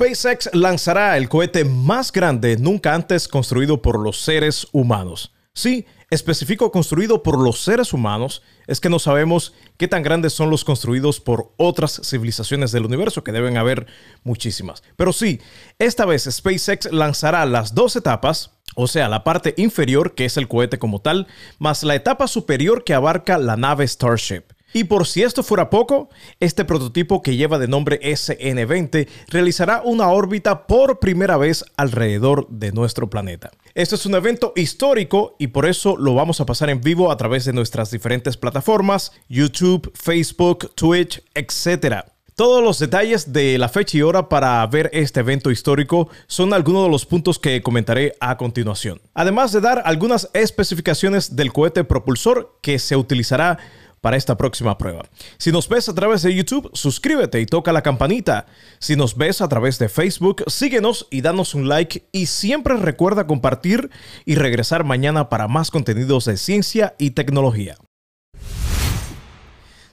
SpaceX lanzará el cohete más grande nunca antes construido por los seres humanos. Sí, específico construido por los seres humanos, es que no sabemos qué tan grandes son los construidos por otras civilizaciones del universo, que deben haber muchísimas. Pero sí, esta vez SpaceX lanzará las dos etapas, o sea, la parte inferior, que es el cohete como tal, más la etapa superior que abarca la nave Starship. Y por si esto fuera poco, este prototipo que lleva de nombre SN20 realizará una órbita por primera vez alrededor de nuestro planeta. Este es un evento histórico y por eso lo vamos a pasar en vivo a través de nuestras diferentes plataformas, YouTube, Facebook, Twitch, etc. Todos los detalles de la fecha y hora para ver este evento histórico son algunos de los puntos que comentaré a continuación. Además de dar algunas especificaciones del cohete propulsor que se utilizará para esta próxima prueba. Si nos ves a través de YouTube, suscríbete y toca la campanita. Si nos ves a través de Facebook, síguenos y danos un like y siempre recuerda compartir y regresar mañana para más contenidos de ciencia y tecnología.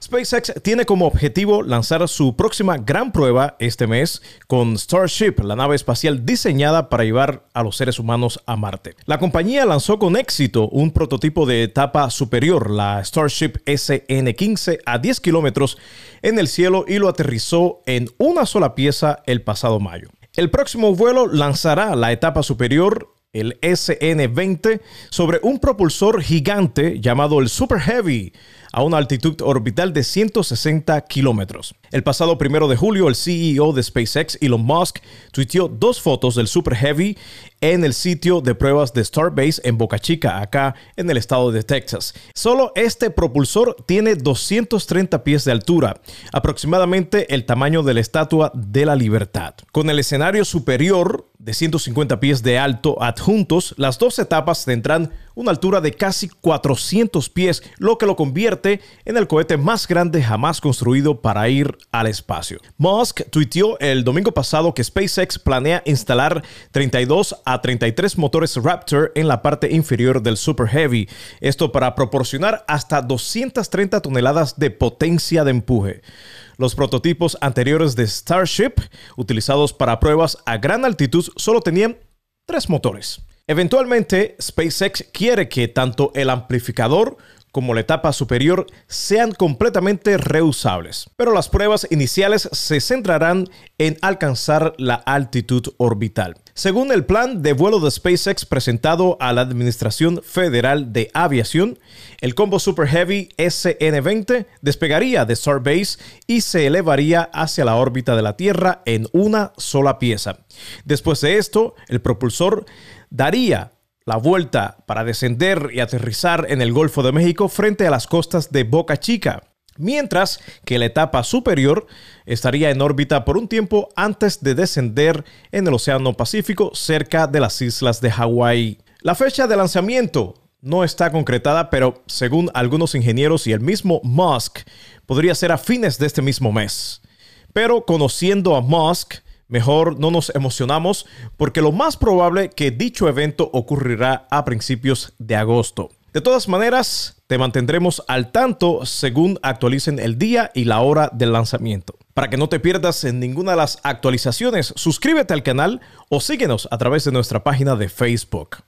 SpaceX tiene como objetivo lanzar su próxima gran prueba este mes con Starship, la nave espacial diseñada para llevar a los seres humanos a Marte. La compañía lanzó con éxito un prototipo de etapa superior, la Starship SN-15, a 10 kilómetros en el cielo y lo aterrizó en una sola pieza el pasado mayo. El próximo vuelo lanzará la etapa superior el SN-20 sobre un propulsor gigante llamado el Super Heavy a una altitud orbital de 160 kilómetros. El pasado primero de julio, el CEO de SpaceX, Elon Musk, tuiteó dos fotos del Super Heavy en el sitio de pruebas de Starbase en Boca Chica, acá en el estado de Texas. Solo este propulsor tiene 230 pies de altura, aproximadamente el tamaño de la Estatua de la Libertad. Con el escenario superior de 150 pies de alto adjuntos, las dos etapas tendrán una altura de casi 400 pies, lo que lo convierte en el cohete más grande jamás construido para ir al espacio. Musk tuiteó el domingo pasado que SpaceX planea instalar 32 a 33 motores Raptor en la parte inferior del Super Heavy, esto para proporcionar hasta 230 toneladas de potencia de empuje. Los prototipos anteriores de Starship, utilizados para pruebas a gran altitud, solo tenían tres motores. Eventualmente, SpaceX quiere que tanto el amplificador como la etapa superior sean completamente reusables, pero las pruebas iniciales se centrarán en alcanzar la altitud orbital. Según el plan de vuelo de SpaceX presentado a la Administración Federal de Aviación, el combo Super Heavy SN-20 despegaría de Starbase y se elevaría hacia la órbita de la Tierra en una sola pieza. Después de esto, el propulsor daría la vuelta para descender y aterrizar en el Golfo de México frente a las costas de Boca Chica mientras que la etapa superior estaría en órbita por un tiempo antes de descender en el Océano Pacífico cerca de las islas de Hawái. La fecha de lanzamiento no está concretada, pero según algunos ingenieros y el mismo Musk, podría ser a fines de este mismo mes. Pero conociendo a Musk, mejor no nos emocionamos porque lo más probable que dicho evento ocurrirá a principios de agosto. De todas maneras, te mantendremos al tanto según actualicen el día y la hora del lanzamiento. Para que no te pierdas en ninguna de las actualizaciones, suscríbete al canal o síguenos a través de nuestra página de Facebook.